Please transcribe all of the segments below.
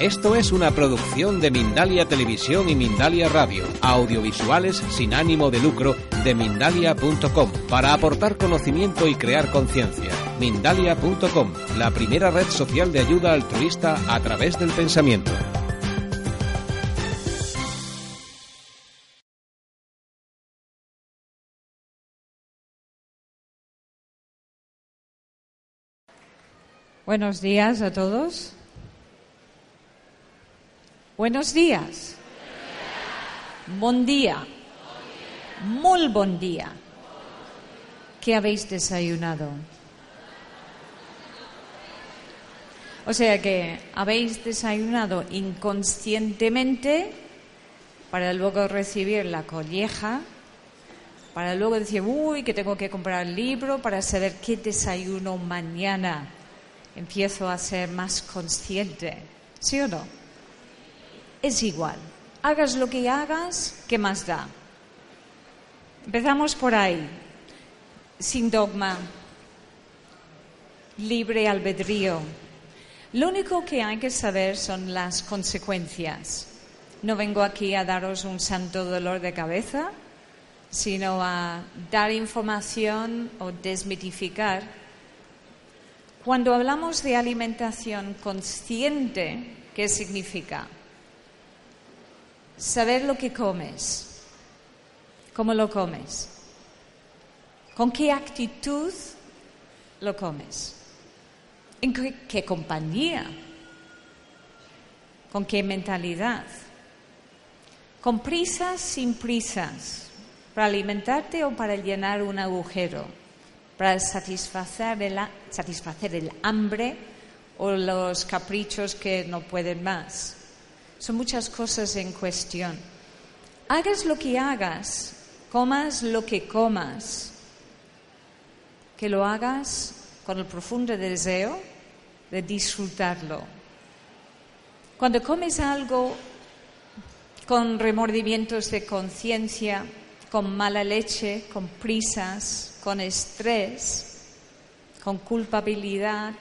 Esto es una producción de Mindalia Televisión y Mindalia Radio, audiovisuales sin ánimo de lucro de mindalia.com, para aportar conocimiento y crear conciencia. Mindalia.com, la primera red social de ayuda altruista a través del pensamiento. Buenos días a todos. Buenos días. Bon día. Muy bon día. ¿Qué habéis desayunado? O sea que habéis desayunado inconscientemente para luego recibir la colleja, para luego decir, uy, que tengo que comprar el libro para saber qué desayuno mañana. Empiezo a ser más consciente. ¿Sí o no? Es igual. Hagas lo que hagas, ¿qué más da? Empezamos por ahí, sin dogma, libre albedrío. Lo único que hay que saber son las consecuencias. No vengo aquí a daros un santo dolor de cabeza, sino a dar información o desmitificar. Cuando hablamos de alimentación consciente, ¿qué significa? Saber lo que comes, cómo lo comes, con qué actitud lo comes, en qué, compañía, con qué mentalidad, con prisas, sin prisas, para alimentarte o para llenar un agujero, para satisfacer el, satisfacer el hambre o los caprichos que no pueden más. Son muchas cosas en cuestión. Hagas lo que hagas, comas lo que comas, que lo hagas con el profundo deseo de disfrutarlo. Cuando comes algo con remordimientos de conciencia, con mala leche, con prisas, con estrés, con culpabilidad,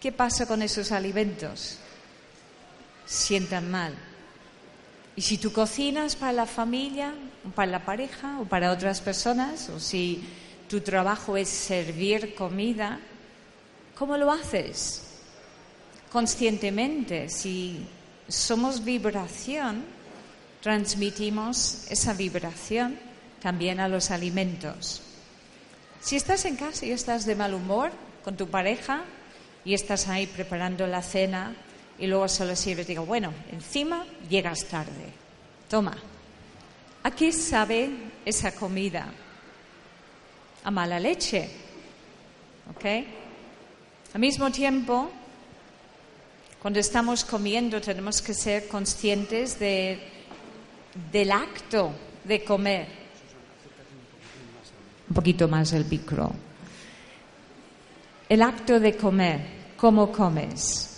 ¿qué pasa con esos alimentos? Sientan mal. Y si tú cocinas para la familia, para la pareja, o para otras personas, o si tu trabajo es servir comida, ¿cómo lo haces? Conscientemente, si somos vibración, transmitimos esa vibración también a los alimentos. Si estás en casa y estás de mal humor con tu pareja y estás ahí preparando la cena y luego solo sirves, digo, bueno, encima llegas tarde. Toma. ¿A qué sabe esa comida? A mala leche. ¿Ok? Al mismo tiempo, cuando estamos comiendo tenemos que ser conscientes de, del acto de comer. Un poquito más el micro. El acto de comer, ¿cómo comes?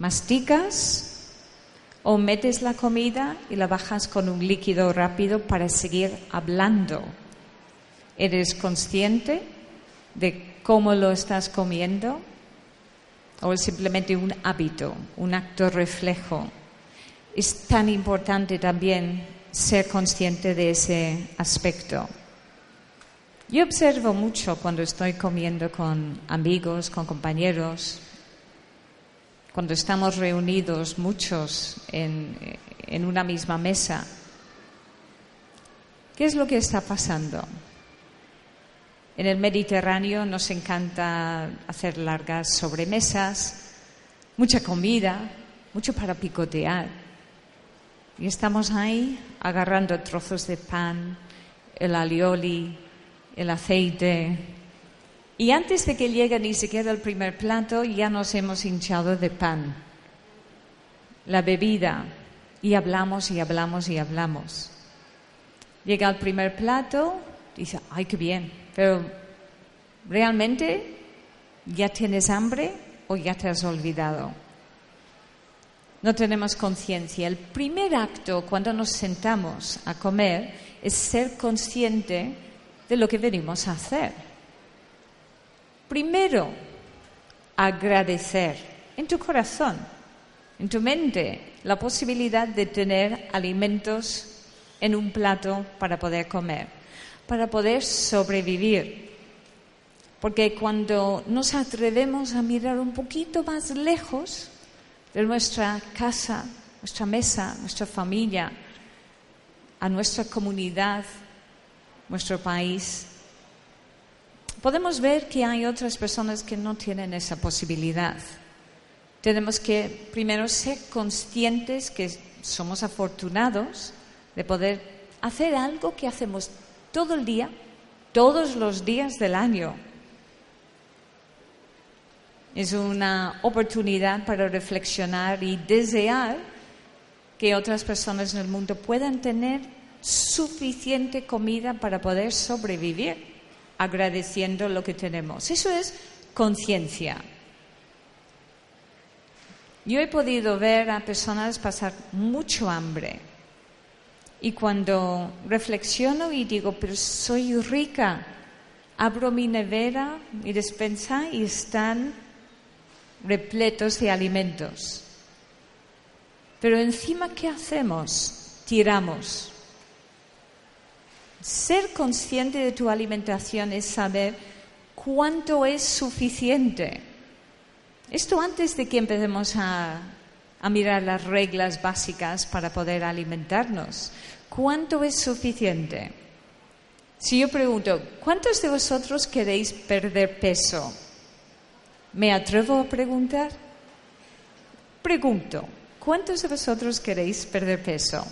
Masticas o metes la comida y la bajas con un líquido rápido para seguir hablando. ¿Eres consciente de cómo lo estás comiendo? ¿O es simplemente un hábito, un acto reflejo? Es tan importante también ser consciente de ese aspecto. Yo observo mucho cuando estoy comiendo con amigos, con compañeros, cuando estamos reunidos muchos en, en, una misma mesa, ¿qué es lo que está pasando? En el Mediterráneo nos encanta hacer largas sobremesas, mucha comida, mucho para picotear. Y estamos ahí agarrando trozos de pan, el alioli, el aceite, y antes de que llegue ni siquiera el primer plato, ya nos hemos hinchado de pan, la bebida, y hablamos y hablamos y hablamos. Llega el primer plato, dice, ay, qué bien, pero ¿realmente ya tienes hambre? o ya te has olvidado. No tenemos conciencia. El primer acto cuando nos sentamos a comer es ser consciente de lo que venimos a hacer. Primero, agradecer en tu corazón, en tu mente, la posibilidad de tener alimentos en un plato para poder comer, para poder sobrevivir. Porque cuando nos atrevemos a mirar un poquito más lejos de nuestra casa, nuestra mesa, nuestra familia, a nuestra comunidad, nuestro país, podemos ver que hay otras personas que no tienen esa posibilidad. Tenemos que primero ser conscientes que somos afortunados de poder hacer algo que hacemos todo el día, todos los días del año. Es una oportunidad para reflexionar y desear que otras personas en el mundo puedan tener suficiente comida para poder sobrevivir, agradeciendo lo que tenemos. Eso es conciencia. Yo he podido ver a personas pasar mucho hambre y cuando reflexiono y digo, pero soy rica, abro mi nevera, mi despensa y están repletos de alimentos. Pero encima, ¿qué hacemos? Tiramos. Ser consciente de tu alimentación es saber cuánto es suficiente. Esto antes de que empecemos a, a mirar las reglas básicas para poder alimentarnos. ¿Cuánto es suficiente? Si yo pregunto, ¿cuántos de vosotros queréis perder peso? ¿Me atrevo a preguntar? Pregunto, ¿cuántos de vosotros queréis perder peso?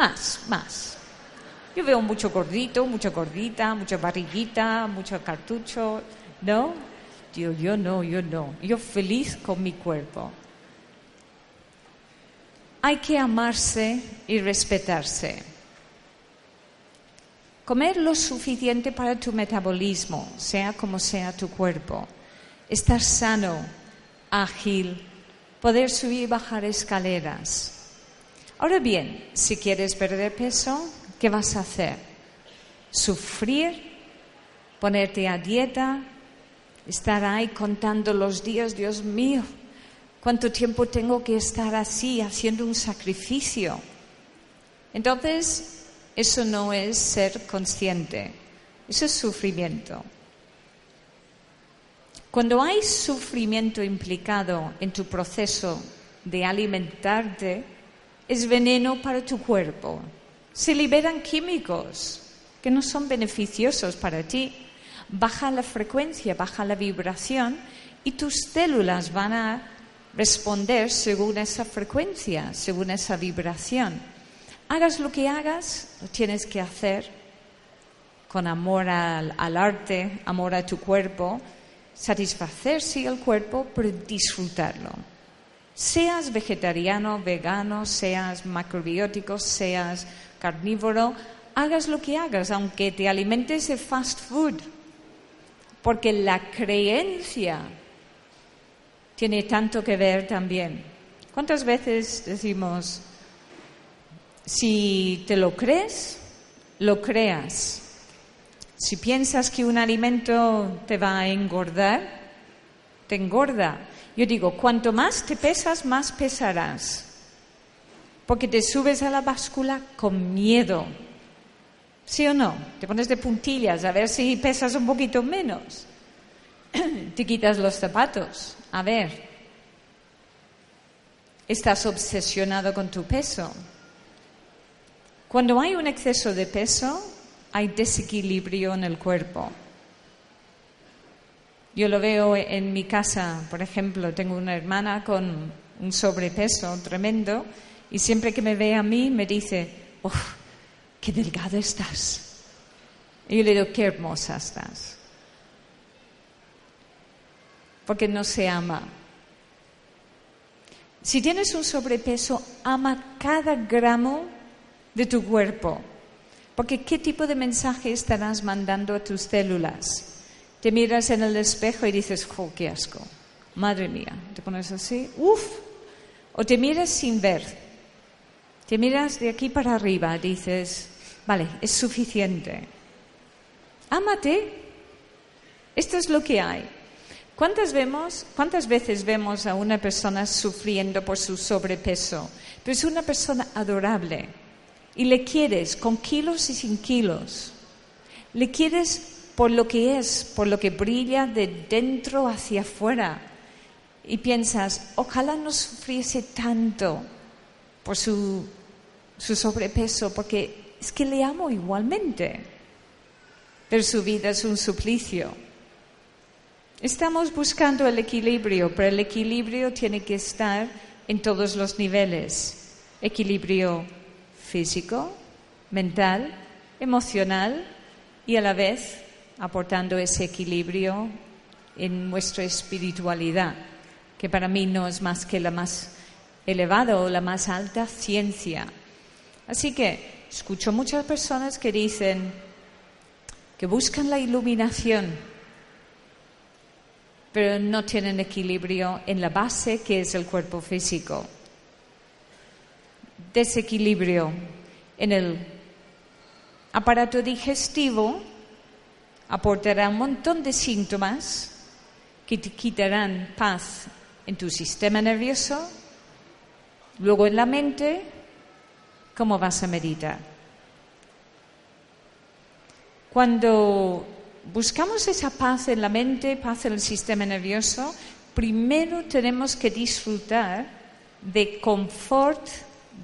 Más, más. Yo veo mucho gordito, mucha gordita, mucha barriguita, mucho cartucho, ¿no? Yo, yo no, yo no. Yo feliz con mi cuerpo. Hay que amarse y respetarse. Comer lo suficiente para tu metabolismo, sea como sea tu cuerpo. Estar sano, ágil, poder subir y bajar escaleras. Ahora bien, si quieres perder peso, ¿qué vas a hacer? Sufrir, ponerte a dieta, estar ahí contando los días, Dios mío, cuánto tiempo tengo que estar así, haciendo un sacrificio. Entonces, eso no es ser consciente, eso es sufrimiento. Cuando hay sufrimiento implicado en tu proceso de alimentarte, es veneno para tu cuerpo. Se liberan químicos que no son beneficiosos para ti. Baja la frecuencia, baja la vibración y tus células van a responder según esa frecuencia, según esa vibración hagas lo que hagas, lo tienes que hacer con amor al, arte, amor a tu cuerpo, satisfacerse el cuerpo, pero disfrutarlo. Seas vegetariano, vegano, seas macrobiótico, seas carnívoro, hagas lo que hagas, aunque te alimentes de fast food, porque la creencia tiene tanto que ver también. ¿Cuántas veces decimos, si te lo crees, lo creas. Si piensas que un alimento te va a engordar, te engorda. Yo digo, cuanto más te pesas, más pesarás. Porque te subes a la báscula con miedo. ¿Sí o no? Te pones de puntillas a ver si pesas un poquito menos. te quitas los zapatos. A ver. Estás obsesionado con tu peso. Cuando hay un exceso de peso, hay desequilibrio en el cuerpo. Yo lo veo en mi casa, por ejemplo, tengo una hermana con un sobrepeso tremendo y siempre que me ve a mí me dice, ¡oh, qué delgado estás! Y yo le digo, qué hermosa estás. Porque no se ama. Si tienes un sobrepeso, ama cada gramo de tu cuerpo. Porque ¿qué tipo de mensaje estarás mandando a tus células? Te miras en el espejo y dices, ¡oh, qué asco! Madre mía, te pones así, ¡uf! O te miras sin ver. Te miras de aquí para arriba, dices, vale, es suficiente. Ámate. Esto es lo que hay. ¿Cuántas, vemos, ¿Cuántas veces vemos a una persona sufriendo por su sobrepeso? Pero es una persona adorable y le quieres con kilos y sin kilos. Le quieres por lo que es, por lo que brilla de dentro hacia afuera. Y piensas, ojalá no sufriese tanto por su, su sobrepeso, porque es que le amo igualmente. Pero su vida es un suplicio. Estamos buscando el equilibrio, pero el equilibrio tiene que estar en todos los niveles. Equilibrio físico, mental, emocional y a la vez aportando ese equilibrio en nuestra espiritualidad, que para mí no es más que la más elevada o la más alta ciencia. Así que escucho muchas personas que dicen que buscan la iluminación pero no tienen equilibrio en la base que es el cuerpo físico. Desequilibrio en el aparato digestivo aportará un montón de síntomas que te quitarán paz en tu sistema nervioso, luego en la mente, ¿cómo vas a meditar? Cuando buscamos esa paz en la mente, paz en el sistema nervioso, primero tenemos que disfrutar de confort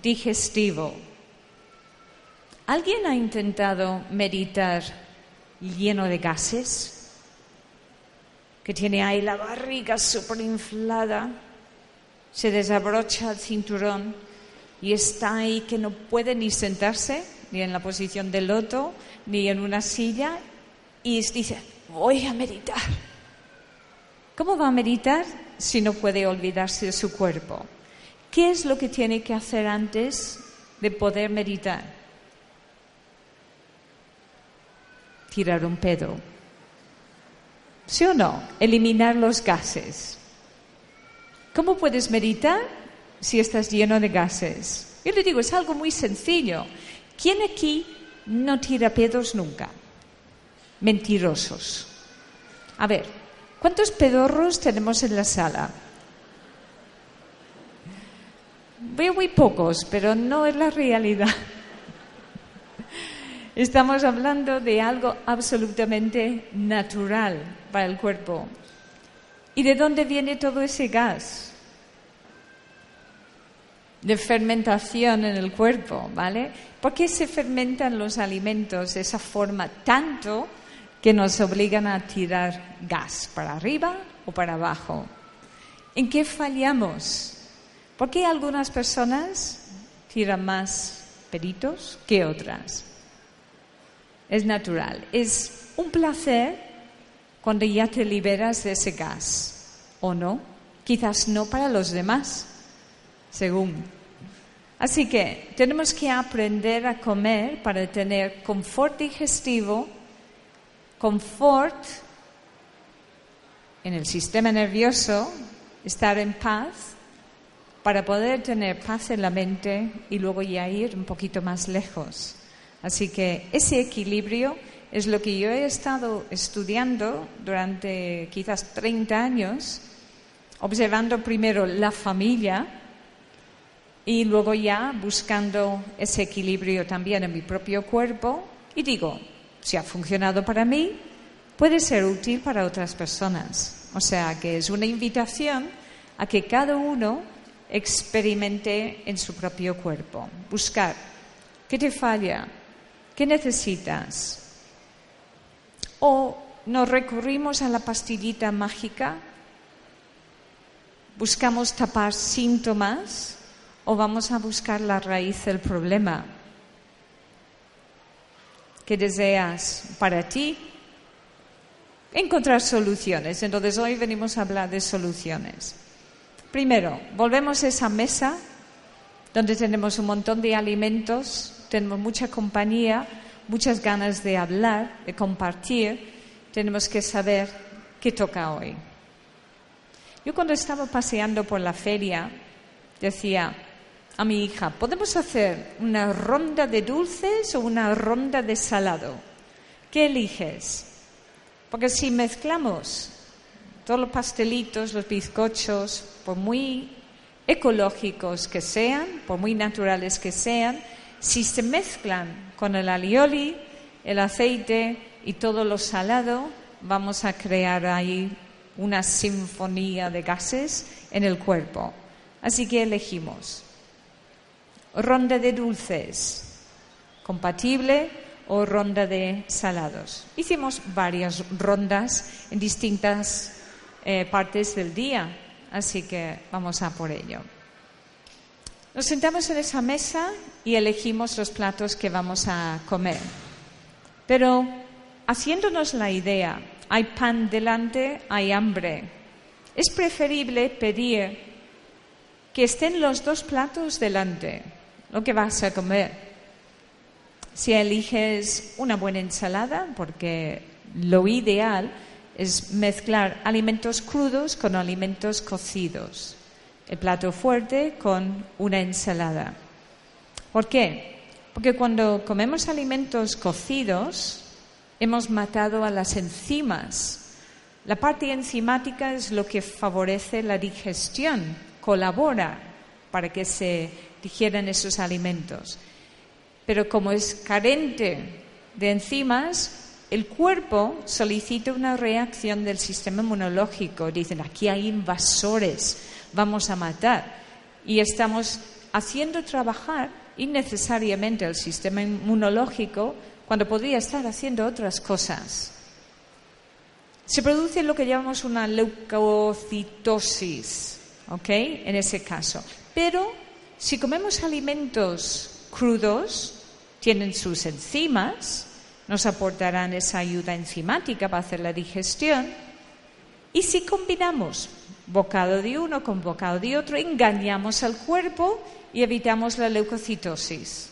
digestivo. ¿Alguien ha intentado meditar lleno de gases? Que tiene ahí la barriga súper inflada, se desabrocha el cinturón y está ahí que no puede ni sentarse, ni en la posición del loto, ni en una silla, y dice, voy a meditar. ¿Cómo va a meditar si no puede olvidarse de su cuerpo? ¿Qué es lo que tiene que hacer antes de poder meditar? Tirar un pedo. ¿Sí o no? Eliminar los gases. ¿Cómo puedes meditar si estás lleno de gases? Yo le digo, es algo muy sencillo. ¿Quién aquí no tira pedos nunca? mentirosos. A ver, ¿cuántos pedorros tenemos en la sala? Veo muy pocos, pero no es la realidad. Estamos hablando de algo absolutamente natural para el cuerpo. ¿Y de dónde viene todo ese gas? De fermentación en el cuerpo, ¿vale? ¿Por qué se fermentan los alimentos de esa forma tanto que nos obligan a tirar gas para arriba o para abajo. ¿En qué fallamos? ¿Por qué algunas personas tiran más peritos que otras? Es natural. Es un placer cuando ya te liberas de ese gas, ¿o no? Quizás no para los demás, según. Así que tenemos que aprender a comer para tener confort digestivo confort en el sistema nervioso, estar en paz, para poder tener paz en la mente y luego ya ir un poquito más lejos. Así que ese equilibrio es lo que yo he estado estudiando durante quizás 30 años, observando primero la familia y luego ya buscando ese equilibrio también en mi propio cuerpo. Y digo, si ha funcionado para mí, puede ser útil para otras personas. O sea que es una invitación a que cada uno experimente en su propio cuerpo. Buscar qué te falla, qué necesitas. O nos recurrimos a la pastillita mágica, buscamos tapar síntomas o vamos a buscar la raíz del problema que deseas para ti, encontrar soluciones. Entonces hoy venimos a hablar de soluciones. Primero, volvemos a esa mesa donde tenemos un montón de alimentos, tenemos mucha compañía, muchas ganas de hablar, de compartir. tenemos que saber qué toca hoy. Yo cuando estaba paseando por la feria decía a mi hija, ¿podemos hacer una ronda de dulces o una ronda de salado? ¿Qué eliges? Porque si mezclamos todos los pastelitos, los bizcochos, por muy ecológicos que sean, por muy naturales que sean, si se mezclan con el alioli, el aceite y todo lo salado, vamos a crear ahí una sinfonía de gases en el cuerpo. Así que elegimos ronda de dulces, compatible o ronda de salados. Hicimos varias rondas en distintas eh, partes del día, así que vamos a por ello. Nos sentamos en esa mesa y elegimos los platos que vamos a comer. Pero haciéndonos la idea, hay pan delante, hay hambre. Es preferible pedir que estén los dos platos delante, lo que vas a comer. Si eliges una buena ensalada, porque lo ideal es mezclar alimentos crudos con alimentos cocidos. El plato fuerte con una ensalada. ¿Por qué? Porque cuando comemos alimentos cocidos, hemos matado a las enzimas. La parte enzimática es lo que favorece la digestión, colabora para que se digieran esos alimentos. Pero como es carente de enzimas, el cuerpo solicita una reacción del sistema inmunológico. Dicen, aquí hay invasores, vamos a matar. Y estamos haciendo trabajar innecesariamente el sistema inmunológico cuando podría estar haciendo otras cosas. Se produce lo que llamamos una leucocitosis, ¿ok? En ese caso. Pero si comemos alimentos crudos, tienen sus enzimas, nos aportarán esa ayuda enzimática para hacer la digestión. Y si combinamos bocado de uno con bocado de otro, engañamos al cuerpo y evitamos la leucocitosis.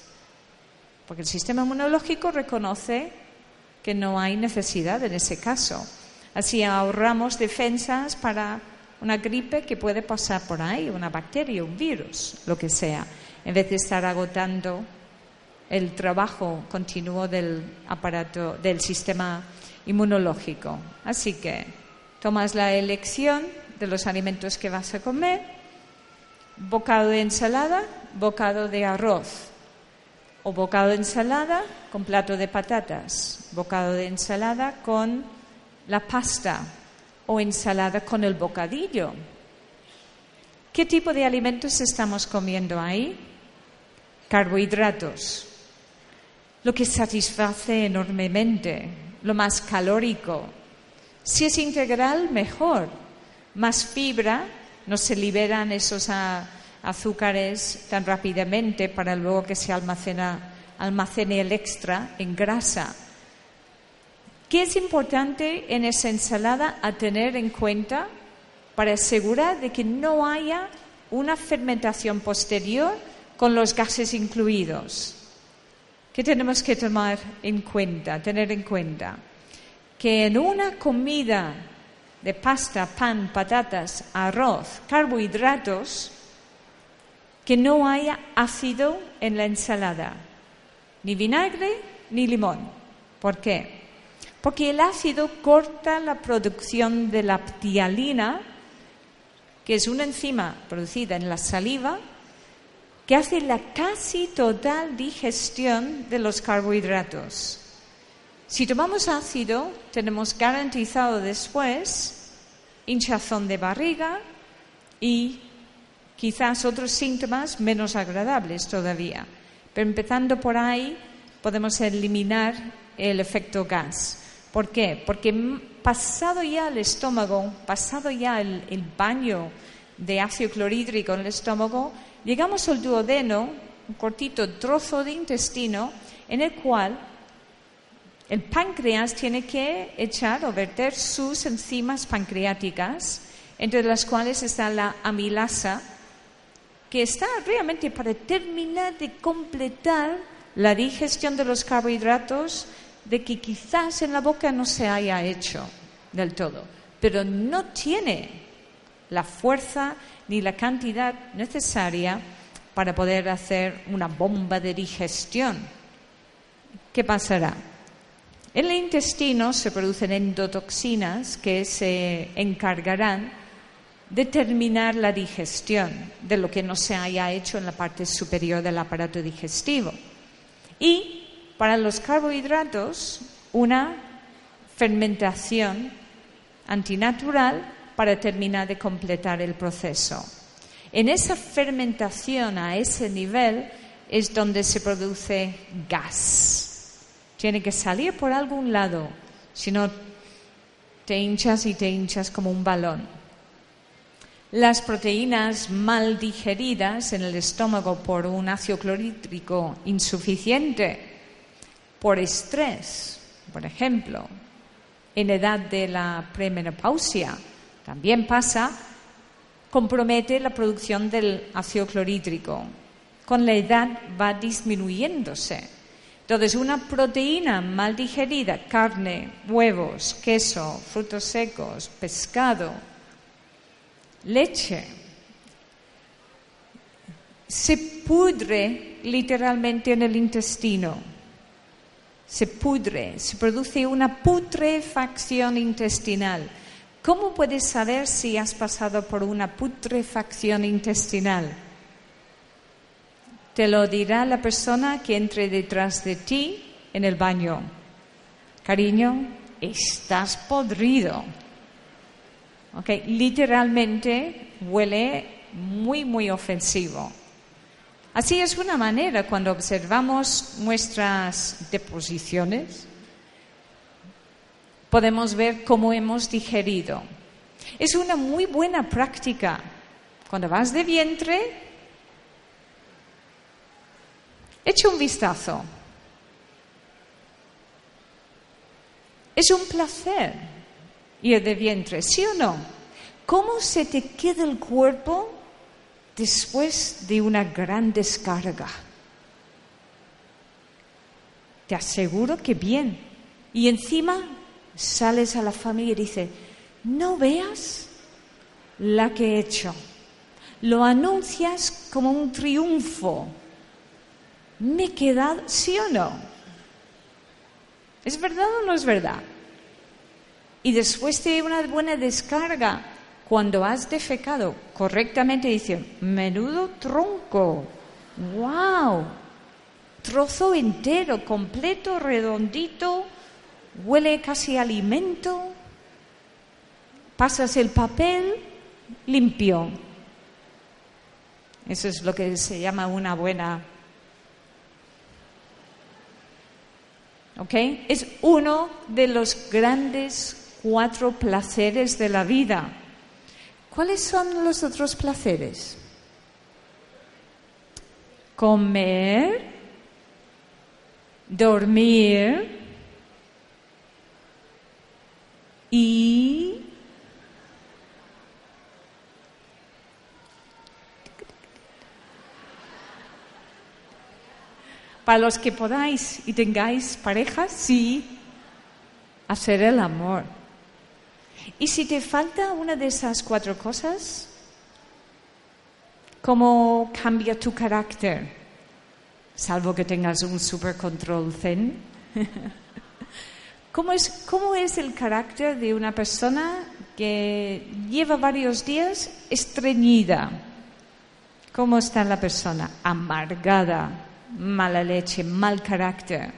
Porque el sistema inmunológico reconoce que no hay necesidad en ese caso. Así ahorramos defensas para una gripe que puede pasar por ahí, una bacteria, un virus, lo que sea, en vez de estar agotando el trabajo continuo del aparato, del sistema inmunológico. Así que tomas la elección de los alimentos que vas a comer, bocado de ensalada, bocado de arroz, o bocado de ensalada con plato de patatas, bocado de ensalada con la pasta o ensalada con el bocadillo. ¿Qué tipo de alimentos estamos comiendo ahí? Carbohidratos, lo que satisface enormemente, lo más calórico. Si es integral, mejor. Más fibra, no se liberan esos azúcares tan rápidamente para luego que se almacene el extra en grasa. ¿Qué es importante en esa ensalada a tener en cuenta para asegurar de que no haya una fermentación posterior con los gases incluidos? ¿Qué tenemos que tomar en cuenta, tener en cuenta? Que en una comida de pasta, pan, patatas, arroz, carbohidratos, que no haya ácido en la ensalada, ni vinagre ni limón. ¿Por qué? Porque el ácido corta la producción de la ptialina, que es una enzima producida en la saliva, que hace la casi total digestión de los carbohidratos. Si tomamos ácido, tenemos garantizado después hinchazón de barriga y quizás otros síntomas menos agradables todavía. Pero empezando por ahí, podemos eliminar el efecto gas. ¿Por qué? Porque pasado ya el estómago, pasado ya el, el baño de ácido clorhídrico en el estómago, llegamos al duodeno, un cortito trozo de intestino, en el cual el páncreas tiene que echar o verter sus enzimas pancreáticas, entre las cuales está la amilasa, que está realmente para terminar de completar la digestión de los carbohidratos de que quizás en la boca no se haya hecho del todo, pero no tiene la fuerza ni la cantidad necesaria para poder hacer una bomba de digestión. ¿Qué pasará? En el intestino se producen endotoxinas que se encargarán de terminar la digestión de lo que no se haya hecho en la parte superior del aparato digestivo. Y para los carbohidratos, una fermentación antinatural para terminar de completar el proceso. En esa fermentación a ese nivel es donde se produce gas tiene que salir por algún lado, si no te hinchas y te hinchas como un balón. Las proteínas mal digeridas en el estómago por un ácido clorhídrico insuficiente, por estrés, por ejemplo, en edad de la premenopausia, también pasa, compromete la producción del ácido clorhídrico. Con la edad va disminuyéndose. Entonces, una proteína mal digerida, carne, huevos, queso, frutos secos, pescado, leche, se pudre literalmente en el intestino. Se pudre, se produce una putrefacción intestinal. ¿Cómo puedes saber si has pasado por una putrefacción intestinal? Te lo dirá la persona que entre detrás de ti en el baño. Cariño, estás podrido. Okay, literalmente huele muy, muy ofensivo. Así es una manera cuando observamos nuestras deposiciones, podemos ver cómo hemos digerido. Es una muy buena práctica. Cuando vas de vientre, Echa un vistazo. Es un placer ir de vientre, ¿sí o no? ¿Cómo se te queda el cuerpo después de una gran descarga? Te aseguro que bien. Y encima sales a la familia y dices, no veas la que he hecho. Lo anuncias como un triunfo ¿Me he quedado, sí o no? ¿Es verdad o no es verdad? Y después de una buena descarga, cuando has defecado correctamente, dice, menudo tronco, wow, trozo entero, completo, redondito, huele casi alimento, pasas el papel limpio. Eso es lo que se llama una buena Es uno de los grandes cuatro placeres de la vida. ¿Cuáles son los otros placeres? Comer, dormir y Para los que podáis y tengáis pareja, sí, hacer el amor. Y si te falta una de esas cuatro cosas, ¿cómo cambia tu carácter? Salvo que tengas un super control zen. ¿Cómo es, ¿Cómo es el carácter de una persona que lleva varios días estreñida? ¿Cómo está la persona? Amargada, mala leche, mal carácter.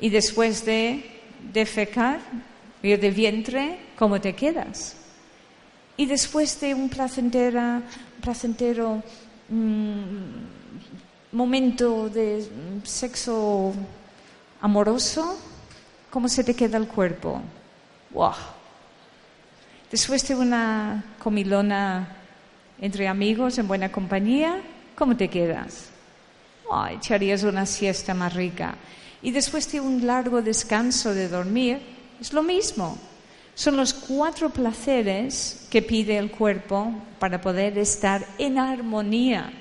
Y después de defecar, ir de vientre, ¿cómo te quedas? Y después de un placentera, placentero mm, momento de sexo amoroso, ¿cómo se te queda el cuerpo? ¡Wow! Después de una comilona entre amigos en buena compañía, ¿cómo te quedas? Echarías una siesta más rica. Y después de un largo descanso de dormir, es lo mismo. Son los cuatro placeres que pide el cuerpo para poder estar en armonía.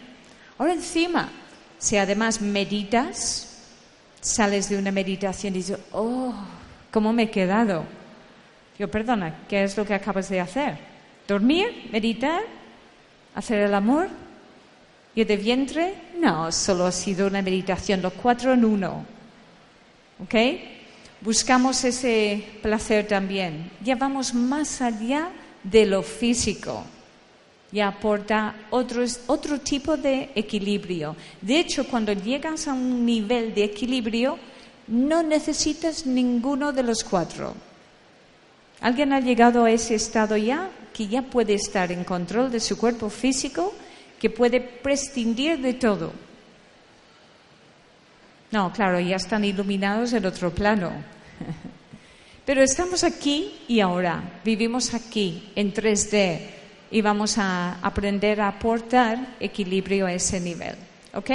Ahora encima, si además meditas, sales de una meditación y dices, oh, ¿cómo me he quedado? Yo, perdona, ¿qué es lo que acabas de hacer? ¿Dormir? ¿Meditar? ¿Hacer el amor? ¿Y de vientre? No, solo ha sido una meditación, los cuatro en uno. ¿Ok? Buscamos ese placer también. Ya vamos más allá de lo físico y aporta otro tipo de equilibrio. De hecho, cuando llegas a un nivel de equilibrio, no necesitas ninguno de los cuatro. ¿Alguien ha llegado a ese estado ya? Que ya puede estar en control de su cuerpo físico, que puede prescindir de todo. No, claro, ya están iluminados en otro plano. Pero estamos aquí y ahora, vivimos aquí en 3D y vamos a aprender a aportar equilibrio a ese nivel. ¿Ok?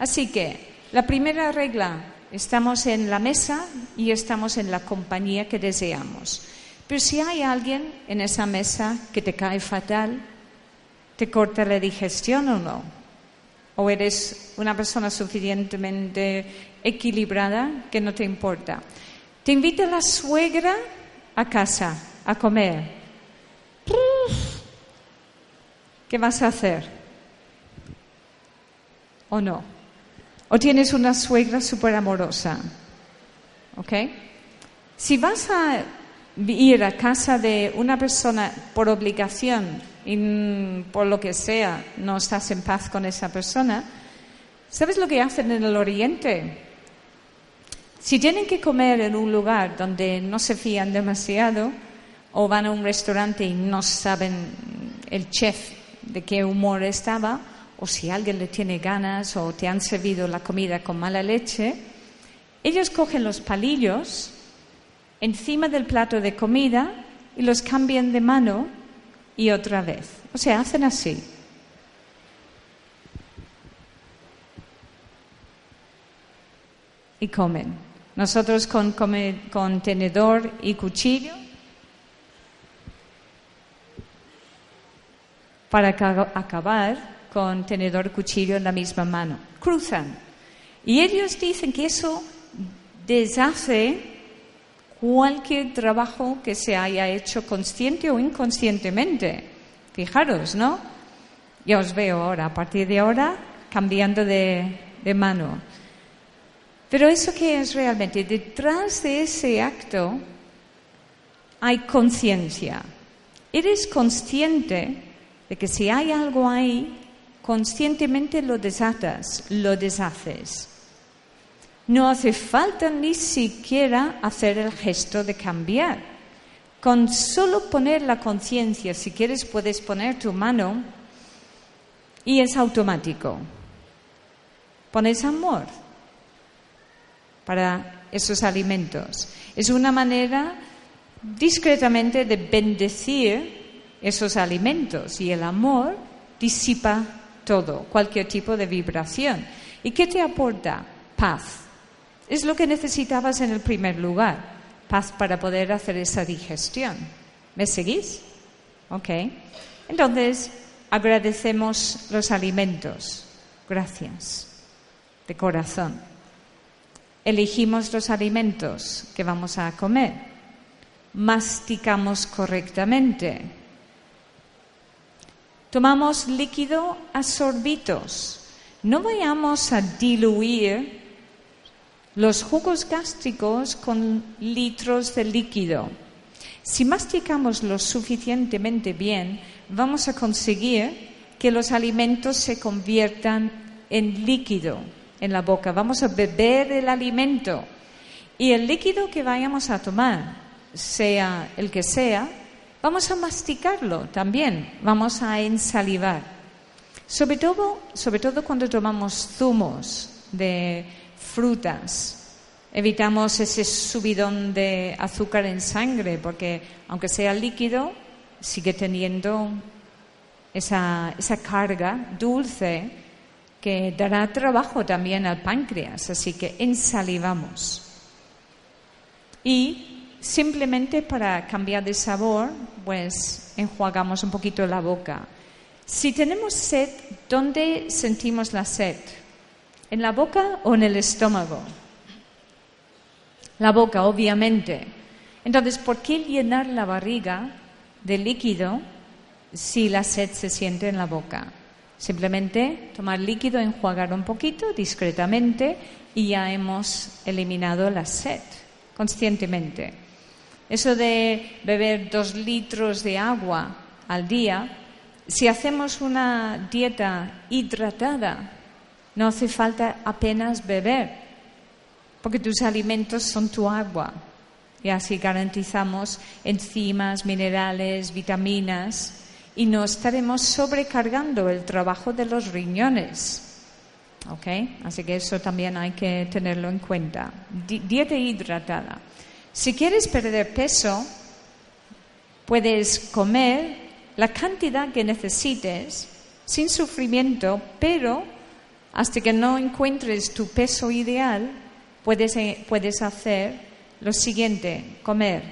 Así que la primera regla, estamos en la mesa y estamos en la compañía que deseamos. Pero si hay alguien en esa mesa que te cae fatal, ¿te corta la digestión o no? ¿O eres una persona suficientemente equilibrada que no te importa? Te invita la suegra a casa a comer. ¿Qué vas a hacer? ¿O no? ¿O tienes una suegra súper amorosa? ¿Ok? Si vas a ir a casa de una persona por obligación y por lo que sea no estás en paz con esa persona, ¿sabes lo que hacen en el Oriente? Si tienen que comer en un lugar donde no se fían demasiado o van a un restaurante y no saben el chef de qué humor estaba, o si alguien le tiene ganas o te han servido la comida con mala leche, ellos cogen los palillos encima del plato de comida y los cambian de mano y otra vez. O sea, hacen así. Y comen. Nosotros con, con tenedor y cuchillo para acabar con tenedor y cuchillo en la misma mano. Cruzan. Y ellos dicen que eso deshace cualquier trabajo que se haya hecho consciente o inconscientemente. Fijaros, ¿no? Ya os veo ahora, a partir de ahora, cambiando de, mano. Pero eso que es realmente, detrás de ese acto hay conciencia. Eres consciente de que si hay algo ahí, conscientemente lo desatas, lo deshaces. No hace falta ni siquiera hacer el gesto de cambiar. Con solo poner la conciencia, si quieres puedes poner tu mano y es automático. Pones amor, para esos alimentos. Es una manera discretamente de bendecir esos alimentos y el amor disipa todo, cualquier tipo de vibración. ¿Y qué te aporta? Paz. Es lo que necesitabas en el primer lugar, paz para poder hacer esa digestión. ¿Me seguís? Ok. Entonces, agradecemos los alimentos. Gracias. De corazón elegimos los alimentos que vamos a comer, masticamos correctamente, tomamos líquido a sorbitos. No vayamos a diluir los jugos gástricos con litros de líquido. Si masticamos lo suficientemente bien, vamos a conseguir que los alimentos se conviertan en líquido en la boca, vamos a beber el alimento y el líquido que vayamos a tomar, sea el que sea, vamos a masticarlo también, vamos a ensalivar. Sobre todo, sobre todo cuando tomamos zumos de frutas, evitamos ese subidón de azúcar en sangre, porque aunque sea líquido, sigue teniendo esa, esa carga dulce que dará trabajo también al páncreas, así que ensalivamos. Y simplemente para cambiar de sabor, pues enjuagamos un poquito la boca. Si tenemos sed, ¿dónde sentimos la sed? ¿En la boca o en el estómago? La boca, obviamente. Entonces, ¿por qué llenar la barriga de líquido si la sed se siente en la boca? Simplemente tomar líquido, enjuagar un poquito discretamente y ya hemos eliminado la sed conscientemente. Eso de beber dos litros de agua al día, si hacemos una dieta hidratada, no hace falta apenas beber, porque tus alimentos son tu agua. Y así garantizamos enzimas, minerales, vitaminas y no estaremos sobrecargando el trabajo de los riñones. ¿Ok? Así que eso también hay que tenerlo en cuenta. dieta hidratada. Si quieres perder peso, puedes comer la cantidad que necesites sin sufrimiento, pero hasta que no encuentres tu peso ideal, puedes, eh, puedes hacer lo siguiente, comer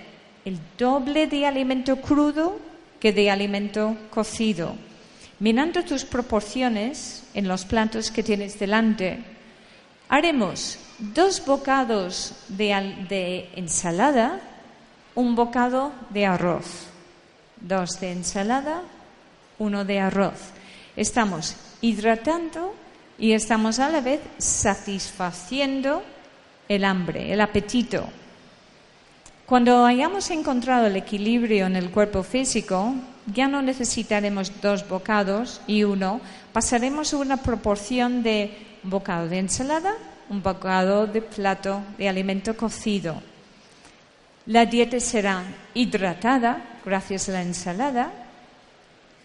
el doble de alimento crudo que de alimento cocido. Mirando tus proporciones en los platos que tienes delante, haremos dos bocados de, ensalada, un bocado de arroz. Dos de ensalada, uno de arroz. Estamos hidratando y estamos a la vez satisfaciendo el hambre, el apetito. Cuando hayamos encontrado el equilibrio en el cuerpo físico, ya no necesitaremos dos bocados y uno, pasaremos una proporción de bocado de ensalada, un bocado de plato de alimento cocido. La dieta será hidratada gracias a la ensalada.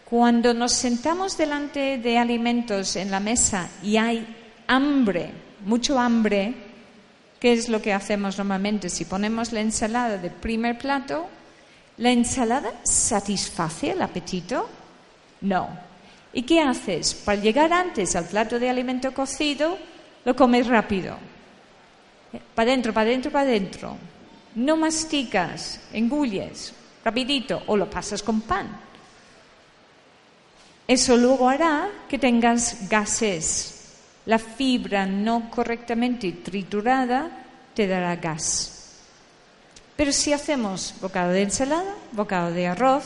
Cuando nos sentamos delante de alimentos en la mesa y hay hambre, mucho hambre, ¿Qué es lo que hacemos normalmente? Si ponemos la ensalada de primer plato, ¿la ensalada satisface el apetito? No. ¿Y qué haces? Para llegar antes al plato de alimento cocido, lo comes rápido. Para adentro, para adentro, para adentro. No masticas, engulles, rapidito, o lo pasas con pan. Eso luego hará que tengas gases la fibra no correctamente triturada te dará gas. Pero si hacemos bocado de ensalada, bocado de arroz,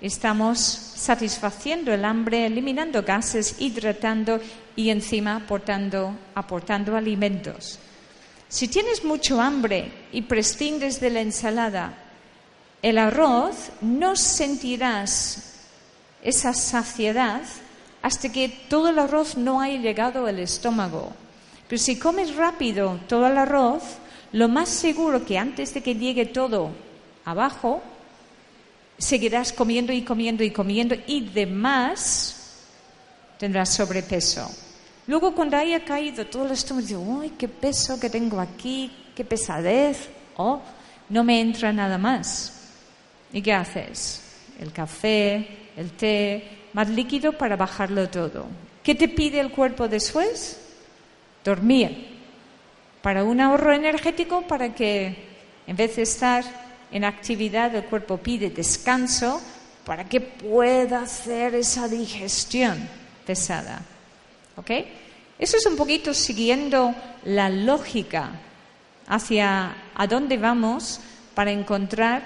estamos satisfaciendo el hambre, eliminando gases, hidratando y encima aportando, alimentos. Si tienes mucho hambre y prescindes de la ensalada, el arroz no sentirás esa saciedad hasta que todo el arroz no haya llegado al estómago. Pero si comes rápido todo el arroz, lo más seguro que antes de que llegue todo abajo, seguirás comiendo y comiendo y comiendo y demás tendrás sobrepeso. Luego cuando haya caído todo el estómago, digo, uy, qué peso que tengo aquí, qué pesadez, oh, no me entra nada más. ¿Y qué haces? El café, el té, más líquido para bajarlo todo. ¿Qué te pide el cuerpo después? Dormir. Para un ahorro energético, para que en vez de estar en actividad, el cuerpo pide descanso para que pueda hacer esa digestión pesada. ¿Ok? Eso es un poquito siguiendo la lógica hacia a dónde vamos para encontrar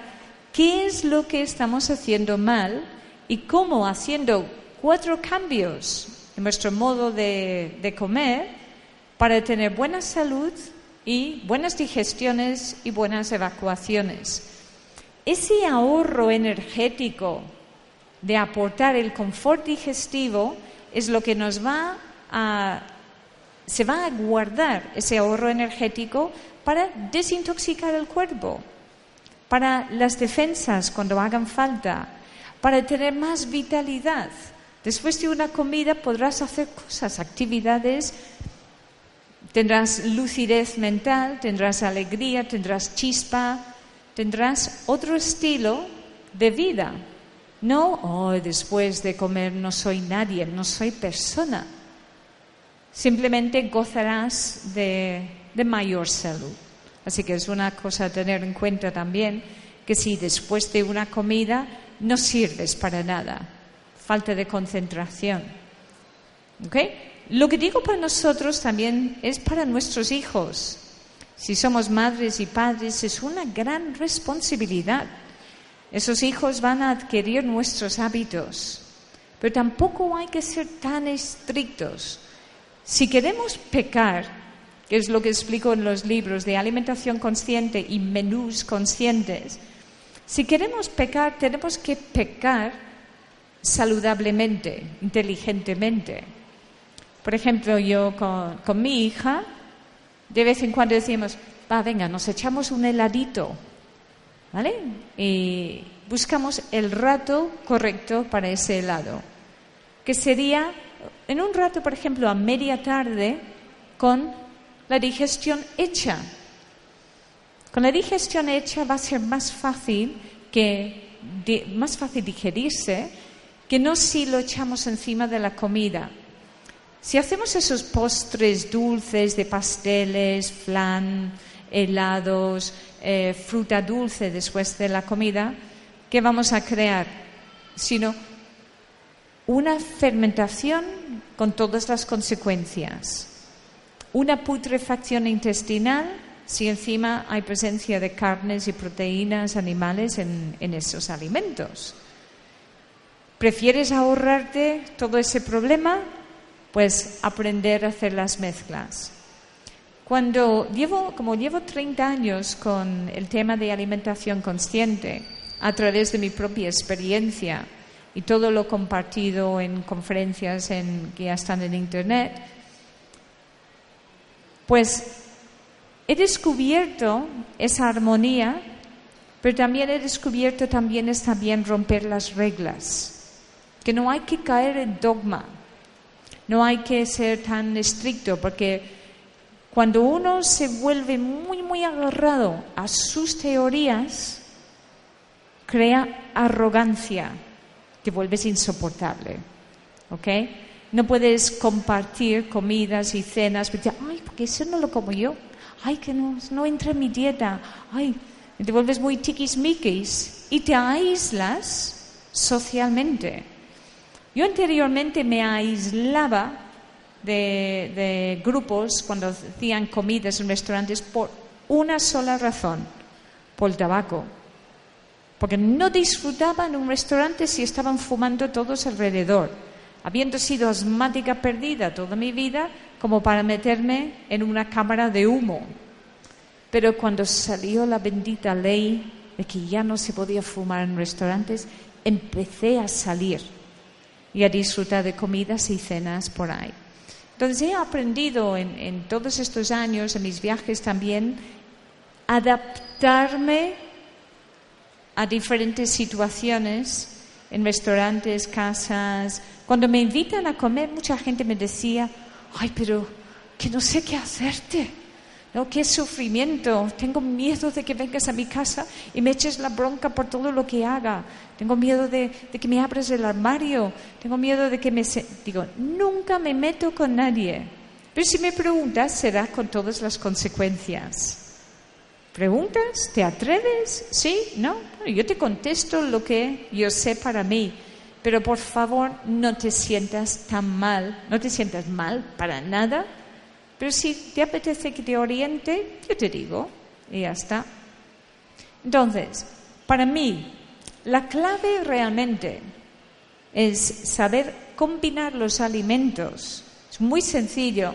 qué es lo que estamos haciendo mal y cómo haciendo cuatro cambios en nuestro modo de, comer para tener buena salud y buenas digestiones y buenas evacuaciones. Ese ahorro energético de aportar el confort digestivo es lo que nos va a se va a guardar ese ahorro energético para desintoxicar el cuerpo, para las defensas cuando hagan falta, para tener más vitalidad. Después de una comida podrás hacer cosas, actividades, tendrás lucidez mental, tendrás alegría, tendrás chispa, tendrás otro estilo de vida. No, oh, después de comer no soy nadie, no soy persona. Simplemente gozarás de, de mayor salud. Así que es una cosa a tener en cuenta también que si después de una comida no sirves para nada. Falta de concentración. Lo que digo para nosotros también es para nuestros hijos. Si somos madres y padres, es una gran responsabilidad. Esos hijos van a adquirir nuestros hábitos, pero tampoco hay que ser tan estrictos. Si queremos pecar, que es lo que explico en los libros de alimentación consciente y menús conscientes, si queremos pecar, tenemos que pecar saludablemente, inteligentemente. Por ejemplo, yo con, mi hija, de vez en cuando decimos, va, venga, nos echamos un heladito, ¿vale? Y buscamos el rato correcto para ese helado, que sería en un rato, por ejemplo, a media tarde, con la digestión hecha. Con la digestión hecha va a ser más fácil que más fácil digerirse que no si lo echamos encima de la comida. Si hacemos esos postres dulces de pasteles, flan, helados, eh, fruta dulce después de la comida, ¿qué vamos a crear? Sino una fermentación con todas las consecuencias, una putrefacción intestinal si encima hay presencia de carnes y proteínas animales en esos alimentos. ¿Prefieres ahorrarte todo ese problema? pues aprender a hacer las mezclas. Cuando llevo, como llevo 30 años con el tema de alimentación consciente, a través de mi propia experiencia y todo lo compartido en conferencias en, que ya están en Internet, pues he descubierto esa armonía, pero también he descubierto también está bien romper las reglas, que no hay que caer en dogma, no hay que ser tan estricto porque cuando uno se vuelve muy, muy agarrado a sus teorías, crea arrogancia, te vuelves insoportable. ¿Ok? No puedes compartir comidas y cenas, porque, ay, porque eso no lo como yo. Ay, que no, no entra en mi dieta. Ay, te vuelves muy tiquismiquis y te aíslas socialmente. Yo anteriormente me aislaba de, grupos cuando hacían comidas en restaurantes por una sola razón, por el tabaco. Porque no disfrutaba en un restaurante si estaban fumando todos alrededor, habiendo sido asmática perdida toda mi vida como para meterme en una cámara de humo. Pero cuando salió la bendita ley de que ya no se podía fumar en restaurantes, empecé a salir y a disfrutar de comidas y cenas por ahí. Entonces he aprendido en, todos estos años, en mis viajes también, adaptarme a diferentes situaciones en restaurantes, casas. Cuando me invitan a comer, mucha gente me decía, ay, pero que no sé qué hacerte. ¿no? Qué sufrimiento. Tengo miedo de que vengas a mi casa y me eches la bronca por todo lo que haga. Tengo miedo de, que me abres el armario. Tengo miedo de que me... Digo, nunca me meto con nadie. Pero si me preguntas, será con todas las consecuencias. ¿Preguntas? ¿Te atreves? ¿Sí? ¿No? Yo te contesto lo que yo sé para mí. Pero por favor, no te sientas tan mal, no te sientas mal para nada pero si te apetece que te oriente, yo te digo, y ya está. Entonces, para mí, la clave realmente es saber combinar los alimentos. Es muy sencillo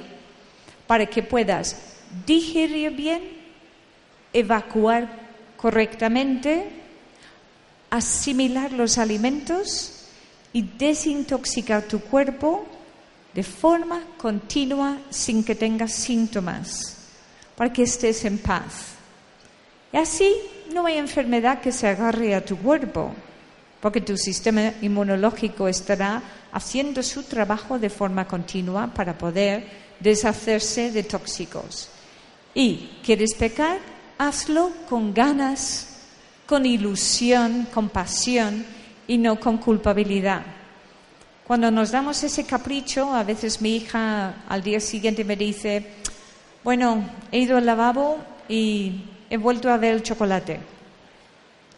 para que puedas digerir bien, evacuar correctamente, asimilar los alimentos y desintoxicar tu cuerpo de forma continua sin que tengas síntomas, para que estés en paz. Y así no hay enfermedad que se agarre a tu cuerpo, porque tu sistema inmunológico estará haciendo su trabajo de forma continua para poder deshacerse de tóxicos. Y quieres pecar, hazlo con ganas, con ilusión, con pasión y no con culpabilidad. Cuando nos damos ese capricho, a veces mi hija al día siguiente me dice, bueno, he ido al lavabo y he vuelto a ver el chocolate.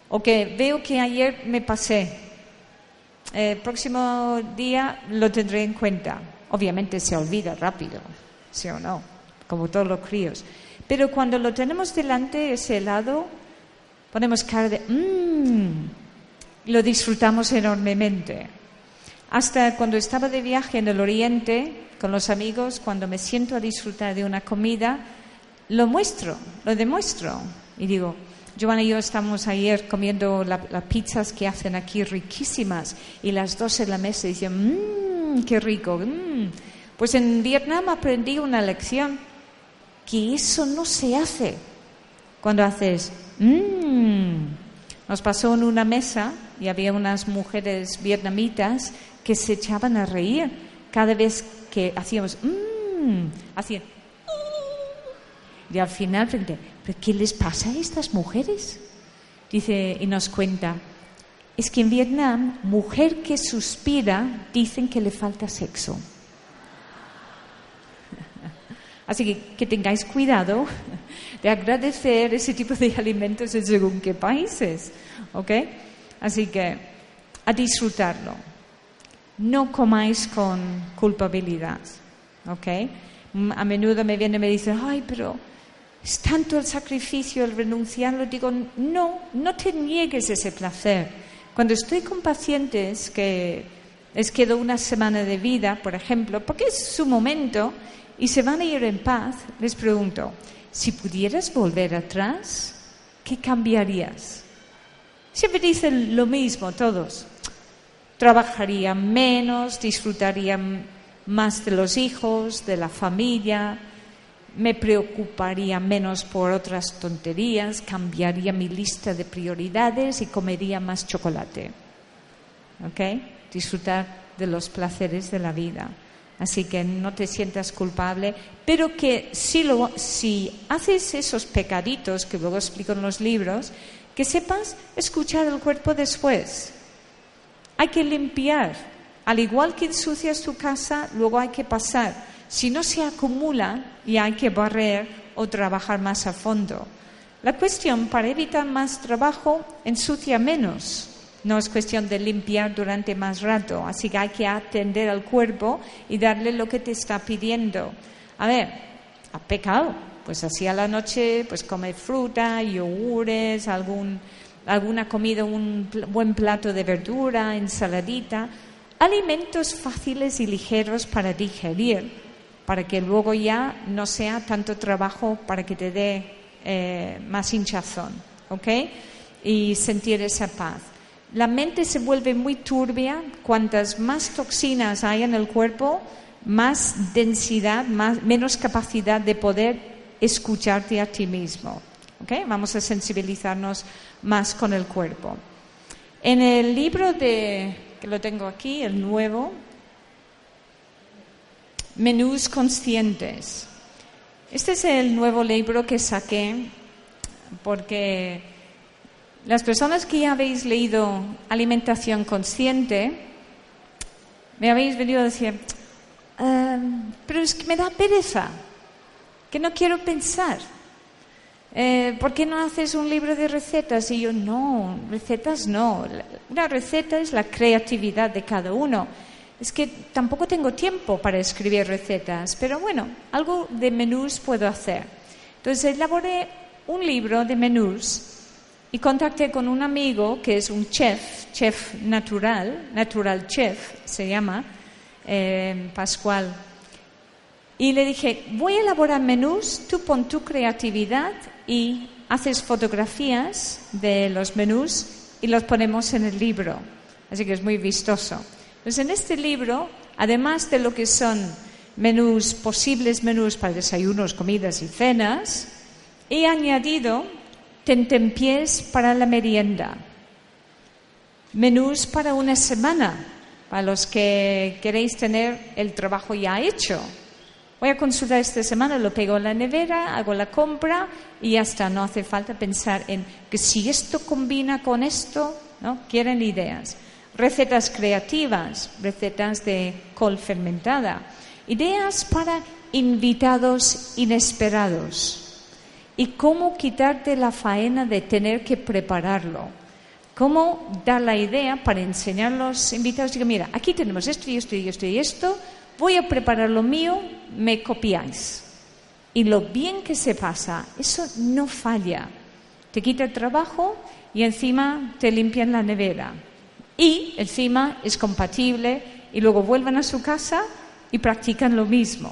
O que veo que ayer me pasé. El próximo día lo tendré en cuenta. Obviamente se olvida rápido, sí o no, como todos los críos. Pero cuando lo tenemos delante, ese helado, ponemos cara de mmm, lo disfrutamos enormemente. Hasta cuando estaba de viaje en el Oriente con los amigos, cuando me siento a disfrutar de una comida, lo muestro, lo demuestro. Y digo, Joana y yo estamos ayer comiendo las pizzas que hacen aquí riquísimas y las dos en la mesa dicen, mmm, qué rico. Mm". Pues en Vietnam aprendí una lección, que eso no se hace cuando haces, mmm. Nos pasó en una mesa y había unas mujeres vietnamitas que se echaban a reír cada vez que hacíamos, mmm, hacían, y al final pregunté, ¿pero qué les pasa a estas mujeres? Dice, y nos cuenta, es que en Vietnam, mujer que suspira, dicen que le falta sexo. Así que que tengáis cuidado de agradecer ese tipo de alimentos en según qué países, ¿ok? Así que a disfrutarlo. No comáis con culpabilidad, ¿ok? A menudo me viene y me dice, ay, pero es tanto el sacrificio, el renunciarlo. Digo, no, no te niegues ese placer. Cuando estoy con pacientes que les quedo una semana de vida, por ejemplo, porque es su momento y se van a ir en paz, les pregunto, si pudieras volver atrás, ¿qué cambiarías? Siempre dicen lo mismo todos. Trabajaría menos, disfrutaría más de los hijos, de la familia, me preocuparía menos por otras tonterías, cambiaría mi lista de prioridades y comería más chocolate. ¿Ok? Disfrutar de los placeres de la vida. Así que no te sientas culpable, pero que si, lo, si haces esos pecaditos que luego explico en los libros, que sepas escuchar el cuerpo después. Hay que limpiar. Al igual que ensucias tu casa, luego hay que pasar si no se acumula y hay que barrer o trabajar más a fondo. La cuestión para evitar más trabajo ensucia menos. No es cuestión de limpiar durante más rato, así que hay que atender al cuerpo y darle lo que te está pidiendo. A ver, ha pecado, pues así a la noche, pues come fruta, yogures, algún, alguna comida, un buen plato de verdura, ensaladita, alimentos fáciles y ligeros para digerir para que luego ya no sea tanto trabajo para que te dé eh, más hinchazón, ¿ok? Y sentir esa paz. La mente se vuelve muy turbia, cuantas más toxinas hay en el cuerpo, más densidad, más, menos capacidad de poder escucharte a ti mismo. ¿ok? Vamos a sensibilizarnos más con el cuerpo. En el libro de, que lo tengo aquí, el nuevo, Menús conscientes. Este es el nuevo libro que saqué porque las personas que ya habéis leído Alimentación Consciente me habéis venido a decir, em, pero es que me da pereza, que no quiero pensar. Eh, ¿Por qué no haces un libro de recetas? Y yo, no, recetas no. Una receta es la creatividad de cada uno es que tampoco tengo tiempo para escribir recetas, pero bueno, algo de menús puedo hacer. Entonces elaboré un libro de menús y contacté con un amigo que es un chef, chef natural, natural chef se llama, eh, Pascual. Y le dije, voy a elaborar menús, tú pon tu creatividad y haces fotografías de los menús y los ponemos en el libro. Así que es muy vistoso. Pues en este libro, además de lo que son menús, posibles menús para desayunos, comidas y cenas, he añadido tentempiés para la merienda, menús para una semana, para los que queréis tener el trabajo ya hecho. Voy a consultar esta semana, lo pego en la nevera, hago la compra y ya está. No hace falta pensar en que si esto combina con esto, ¿no? Quieren ideas recetas creativas, recetas de col fermentada, ideas para invitados inesperados y cómo quitarte la faena de tener que prepararlo. Cómo dar la idea para enseñar a los invitados, digo, mira, aquí tenemos esto y esto y esto y esto, voy a preparar lo mío, me copiáis. y lo bien que se pasa. Eso no falla. Te quita el trabajo y encima te limpian la nevera. Y encima es compatible y luego vuelven a su casa y practican lo mismo.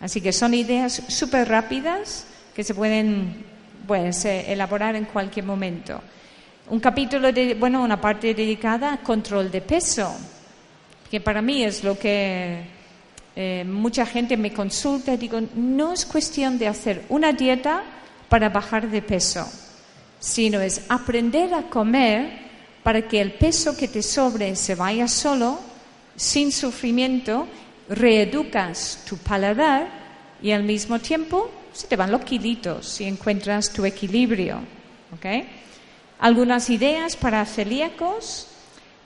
Así que son ideas súper rápidas que se pueden pues, eh, elaborar en cualquier momento. Un capítulo, de, bueno, una parte dedicada a control de peso, que para mí es lo que eh, mucha gente me consulta y digo, no es cuestión de hacer una dieta para bajar de peso, sino es aprender a comer para que el peso que te sobre se vaya solo, sin sufrimiento, reeducas tu paladar y al mismo tiempo se te van los kilitos y encuentras tu equilibrio. Algunas ideas para celíacos,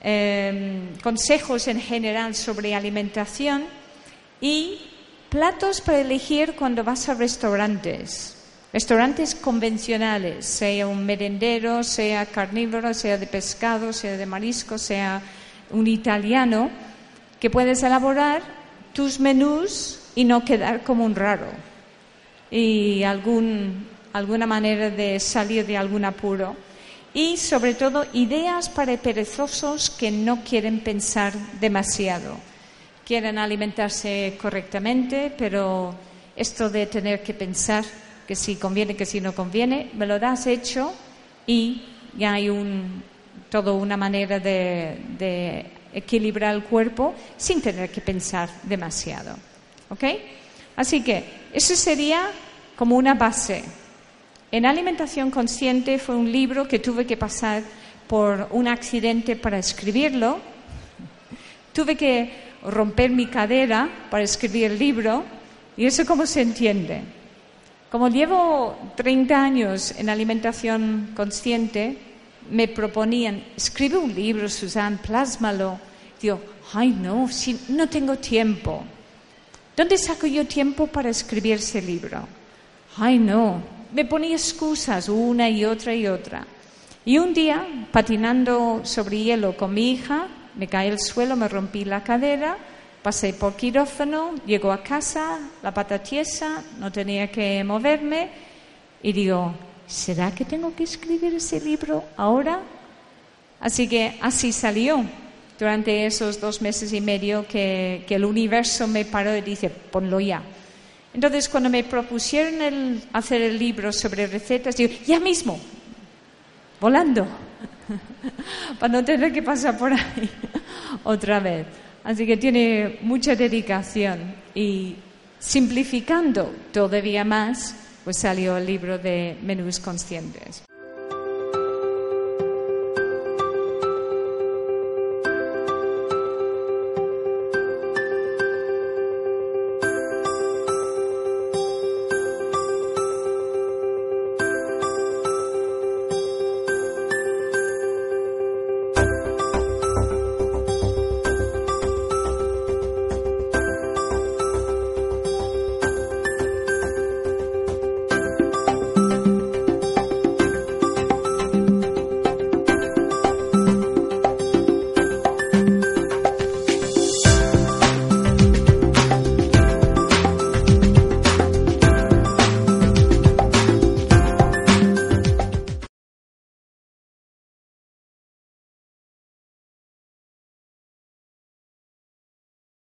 em, consejos en general sobre alimentación y platos para elegir cuando vas a restaurantes. Restaurantes convencionales, sea un merendero, sea carnívoro, sea de pescado, sea de marisco, sea un italiano, que puedes elaborar tus menús y no quedar como un raro. Y alguna manera de salir de algún apuro. Y sobre todo ideas para perezosos que no quieren pensar demasiado. Quieren alimentarse correctamente, pero esto de tener que pensar que si conviene, que si no conviene, me lo das hecho y ya hay un, todo una manera de, equilibrar el cuerpo sin tener que pensar demasiado. ¿Ok? Así que eso sería como una base. En alimentación consciente fue un libro que tuve que pasar por un accidente para escribirlo. Tuve que romper mi cadera para escribir el libro. ¿Y eso cómo se entiende? Como llevo 30 años en alimentación consciente, me proponían, escribe un libro, Susan, plásmalo. Digo, ay no, si no tengo tiempo. ¿Dónde saco yo tiempo para escribir ese libro? Ay no, me ponía excusas una y otra y otra. Y un día, patinando sobre hielo con mi hija, me caí al suelo, me rompí la cadera Pasé por quirófano, llego a casa, la pata tiesa, no tenía que moverme y digo, ¿será que tengo que escribir ese libro ahora? Así que así salió durante esos dos meses y medio que, el universo me paró y dice, ponlo ya. Entonces, cuando me propusieron hacer el libro sobre recetas, digo, ya mismo, volando, para no tener que pasar por ahí otra vez. Así que tiene mucha dedicación y simplificando todavía más, pues salió el libro de menús conscientes.